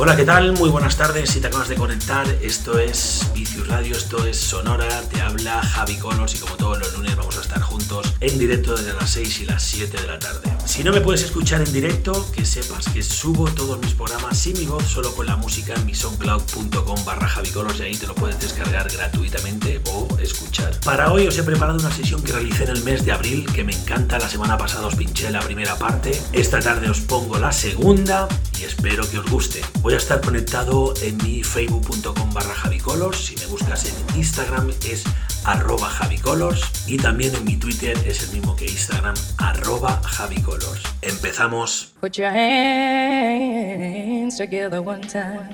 Hola, ¿qué tal? Muy buenas tardes. Si te acabas de conectar, esto es Vicius Radio, esto es Sonora, te habla Javi Colors y como todos los lunes vamos a estar juntos en directo desde las 6 y las 7 de la tarde. Si no me puedes escuchar en directo, que sepas que subo todos mis programas sin mi voz, solo con la música en mi soundcloud.com barra javicolors y ahí te lo puedes descargar gratuitamente o escuchar. Para hoy os he preparado una sesión que realicé en el mes de abril que me encanta. La semana pasada os pinché la primera parte, esta tarde os pongo la segunda y espero que os guste. Voy a estar conectado en mi facebook.com barra javicolors. Si me buscas en Instagram es arroba javicolors y también en mi Twitter es el mismo que Instagram arroba javicolors. Empezamos. Put your hands together one time.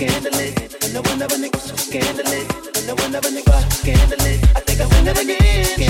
scandalous. No one ever nigga so scandalous. No one ever nigga so scandalous. I think I'm winning again.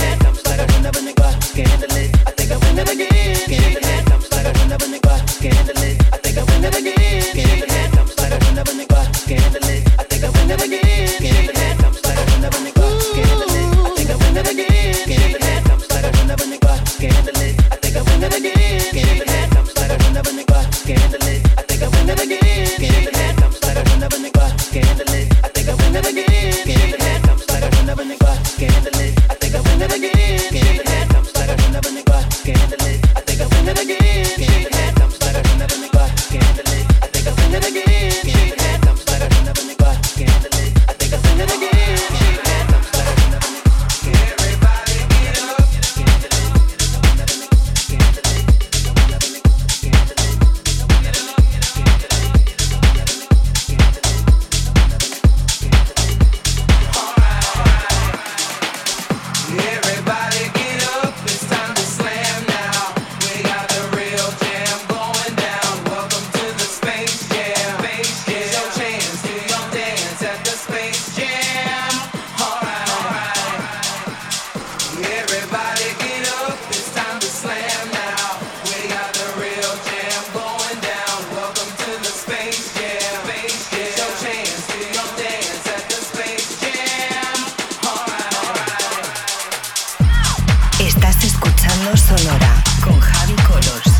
Escuchando Sonora con Javi Colors.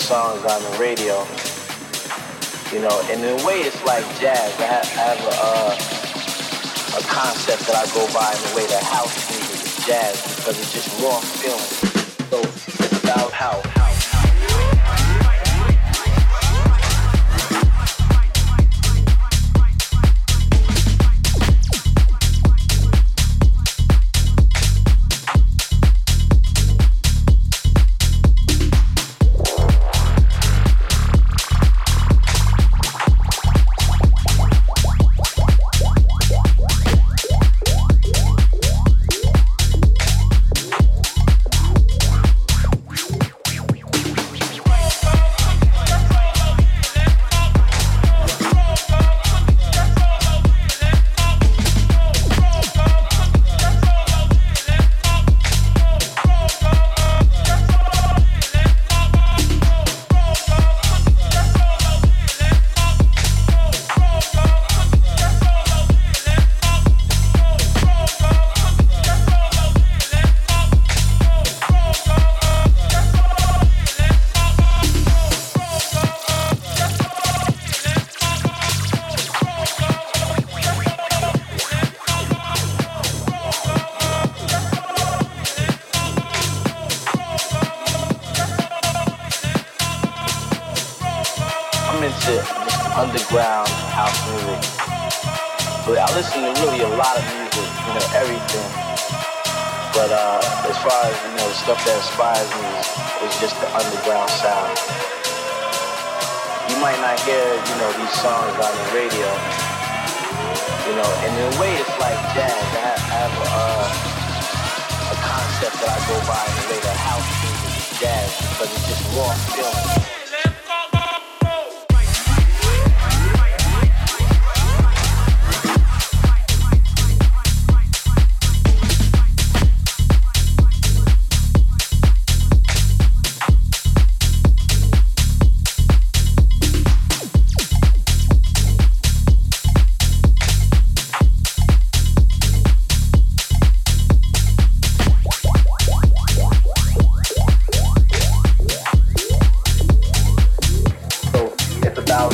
Songs on the radio, you know, and in a way it's like jazz. I have, I have a, uh, a concept that I go by in the way that house music is jazz because it's just raw feeling.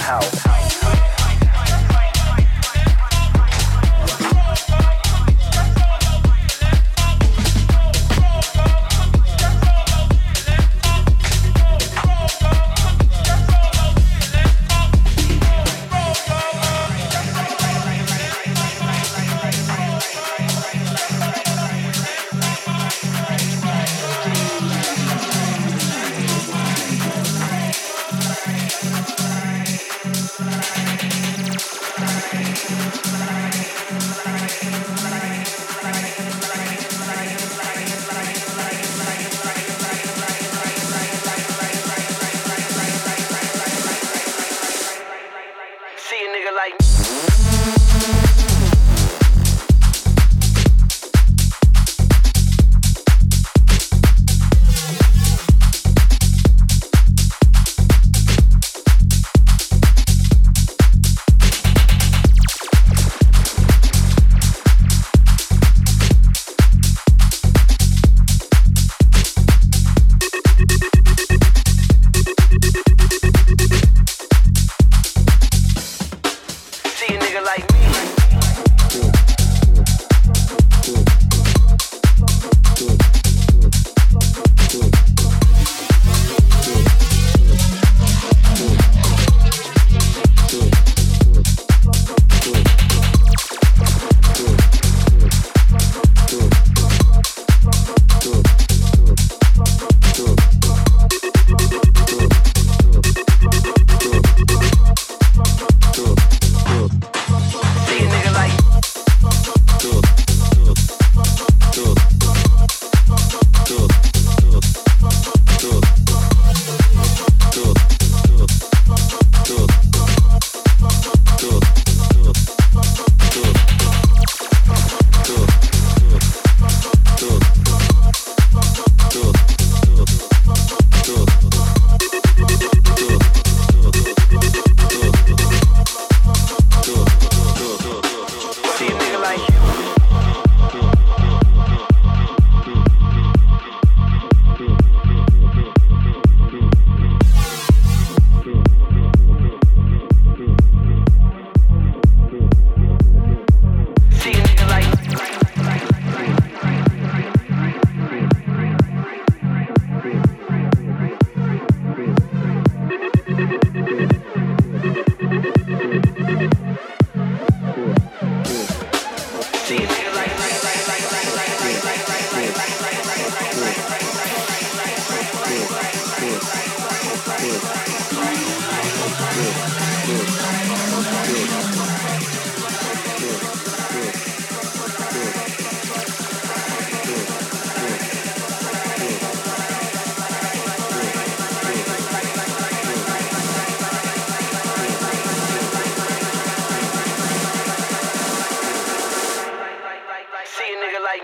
house.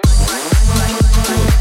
Bye. Bye. Bye. Bye.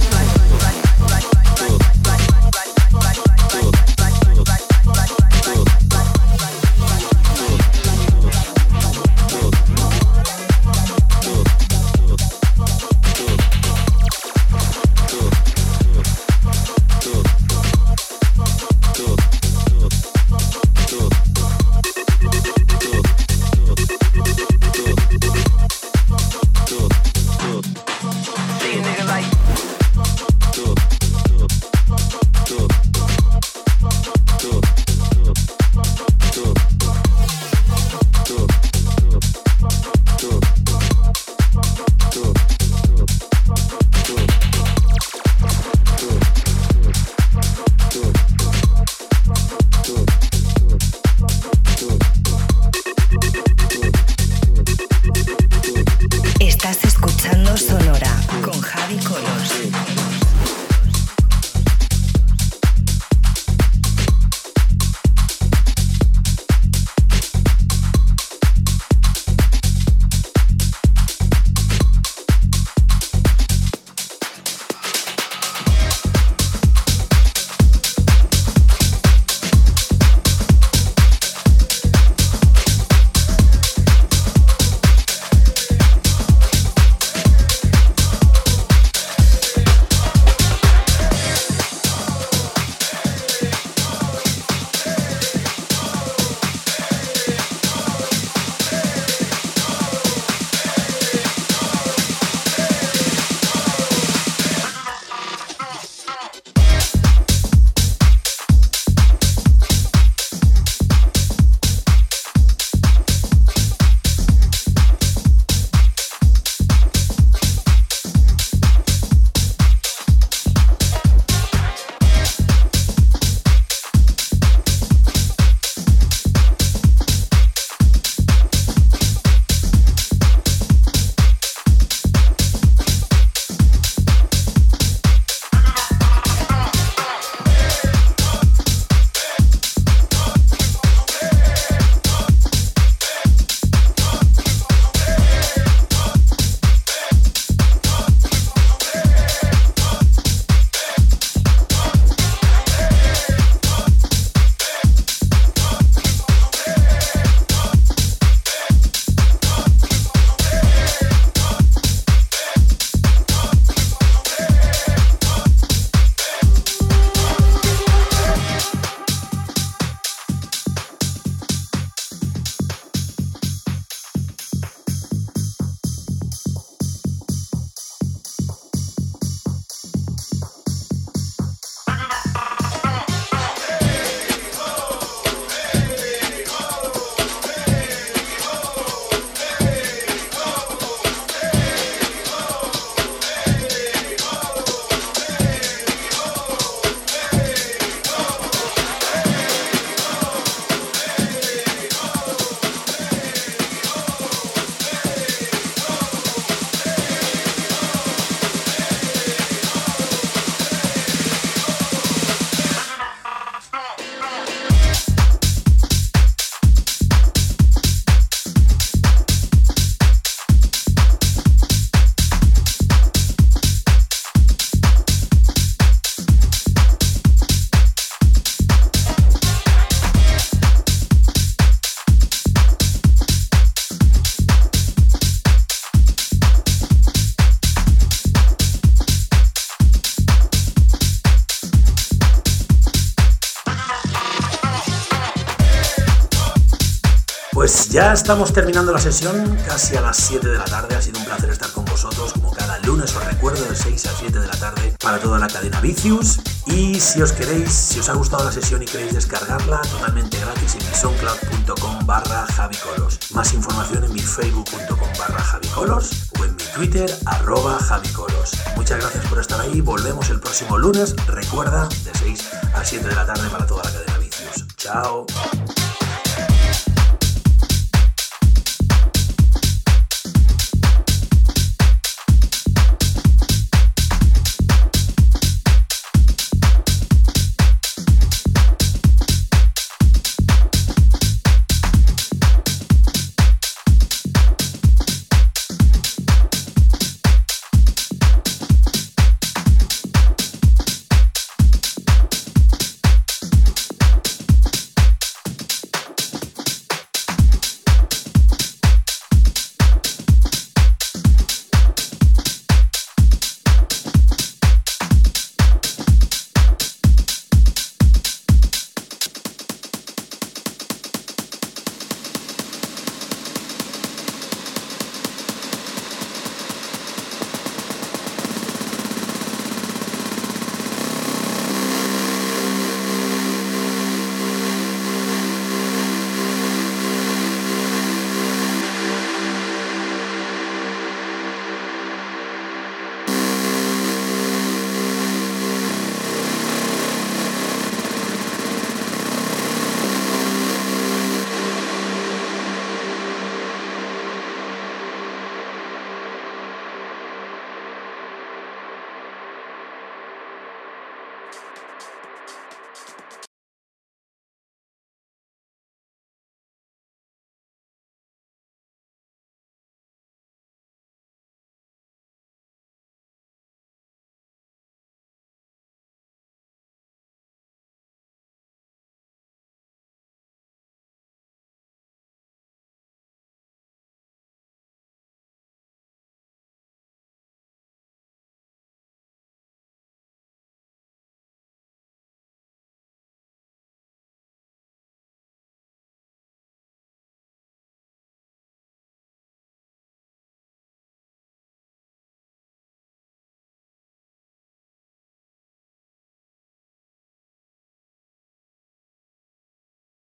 Ya estamos terminando la sesión, casi a las 7 de la tarde. Ha sido un placer estar con vosotros, como cada lunes os recuerdo, de 6 a 7 de la tarde para toda la cadena Vicius. Y si os queréis, si os ha gustado la sesión y queréis descargarla, totalmente gratis en soundcloud.com barra javicolos. Más información en mi facebook.com barra javicolos o en mi twitter arroba javicolos. Muchas gracias por estar ahí, volvemos el próximo lunes, recuerda, de 6 a 7 de la tarde para toda la cadena Vicius. Chao.